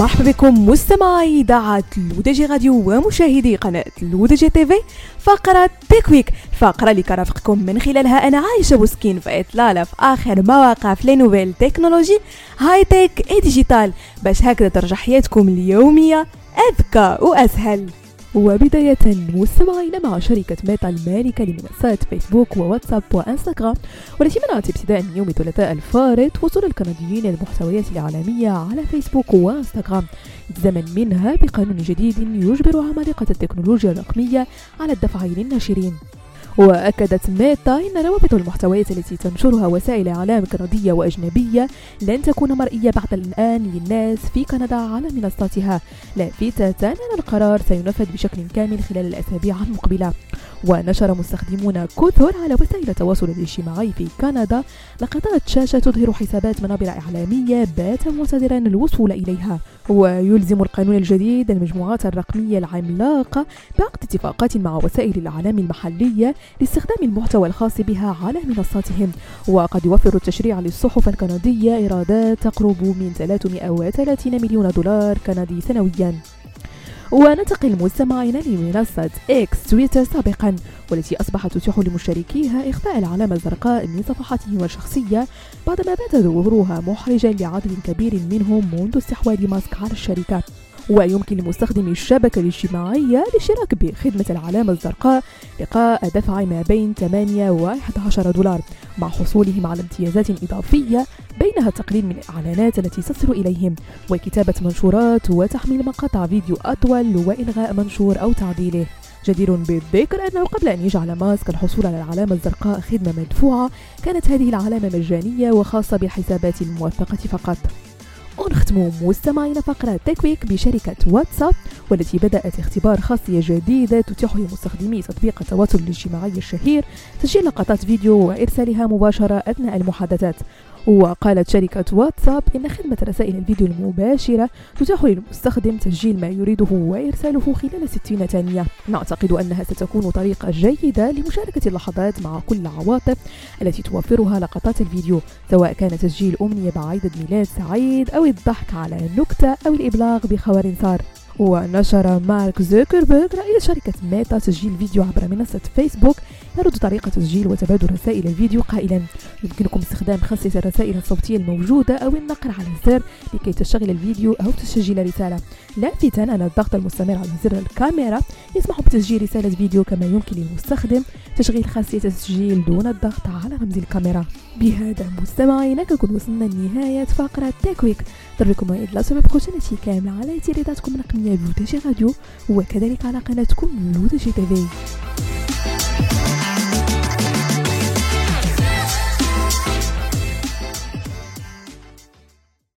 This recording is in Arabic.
مرحبا بكم مستمعي إذاعة L'ODJ Radio ومشاهدي قناة L'ODJ TV. فقرة Tech Week الفقره اللي كنرافقكم من خلالها أنا عايشة بوسكين في اطلاله في آخر ما وقع في les nouvelles technologies high-tech et digital. باش هكذا ترجع حياتكم اليومية أذكى وأسهل. وبداية مستمعينا مع شركة ميتا المالكة لمنصات فيسبوك وواتساب وإنستغرام والتي منعت ابتداء من يوم الثلاثاء الفارط وصول الكنديين للمحتويات الإعلامية على فيسبوك وإنستغرام التزاما منها بقانون جديد يجبر عمالقة التكنولوجيا الرقمية على الدفع للناشرين. وأكدت ميتا أن روابط المحتويات التي تنشرها وسائل إعلام كندية وأجنبية لن تكون مرئية بعد الآن للناس في كندا على منصاتها. لافتة أن القرار سينفذ بشكل كامل خلال الأسابيع المقبلة. ونشر مستخدمون كثر على وسائل التواصل الاجتماعي في كندا لقطات شاشة تظهر حسابات منابر إعلامية بات مصدرا الوصول إليها. ويلزم القانون الجديد المجموعات الرقمية العملاقة بعقد اتفاقات مع وسائل الإعلام المحلية لاستخدام المحتوى الخاص بها على منصاتهم. وقد يوفر التشريع للصحف الكندية إيرادات تقرب من 330 مليون دولار كندي سنوياً. وننتقل مستمعينا لمنصة إكس تويتر سابقا والتي أصبحت تتيح لمشتركيها إخفاء العلامة الزرقاء من صفحاتهم الشخصية بعدما بات ظهورها محرجا لعدد كبير منهم منذ استحواذ ماسك على الشركة. ويمكن لمستخدمي الشبكة الاجتماعية الاشتراك بخدمة العلامة الزرقاء لقاء دفع ما بين 8 و 11 دولار. مع حصولهم على امتيازات إضافية بينها التقليل من الإعلانات التي تصل إليهم وكتابة منشورات وتحميل مقاطع فيديو أطول وإلغاء منشور أو تعديله. جدير بالذكر أنه قبل أن يجعل ماسك الحصول على العلامة الزرقاء خدمة مدفوعة كانت هذه العلامة مجانية وخاصة بالحسابات الموثقة فقط. ونختم مستمعينا فقرة تكويك بشركة واتساب والتي بدأت اختبار خاصية جديدة تتيح لمستخدمي تطبيق التواصل الاجتماعي الشهير تسجيل لقطات فيديو وإرسالها مباشرة أثناء المحادثات. وقالت شركة واتساب إن خدمة رسائل الفيديو المباشرة تتيح للمستخدم تسجيل ما يريده وإرساله خلال 60 ثانية. نعتقد أنها ستكون طريقة جيدة لمشاركة اللحظات مع كل العواطف التي توفرها لقطات الفيديو سواء كان تسجيل أمنية بعيد ميلاد سعيد أو الضحك على نكتة أو الإبلاغ بخبر صار. ونشر مارك زوكربيرغ رئيس شركة ميتا تسجيل فيديو عبر منصة فيسبوك. يرد طريقة تسجيل وتبادل رسائل الفيديو قائلا يمكنكم استخدام خاصية الرسائل الصوتية الموجودة أو النقر على الزر لكي تشغل الفيديو أو تسجل رسالة. لافتا أن الضغط المستمر على زر الكاميرا يسمح بتسجيل رسالة فيديو كما يمكن للمستخدم تشغيل خاصية التسجيل دون الضغط على رمز الكاميرا. بهذا مستمعينا كنكون وصلنا لنهاية فقرة تاكويك ضربكم إلى سبب قناتي كاملة على تيريداتكم الرقمية. لودجي راديو وكذلك على قناتكم لودجي تيفي.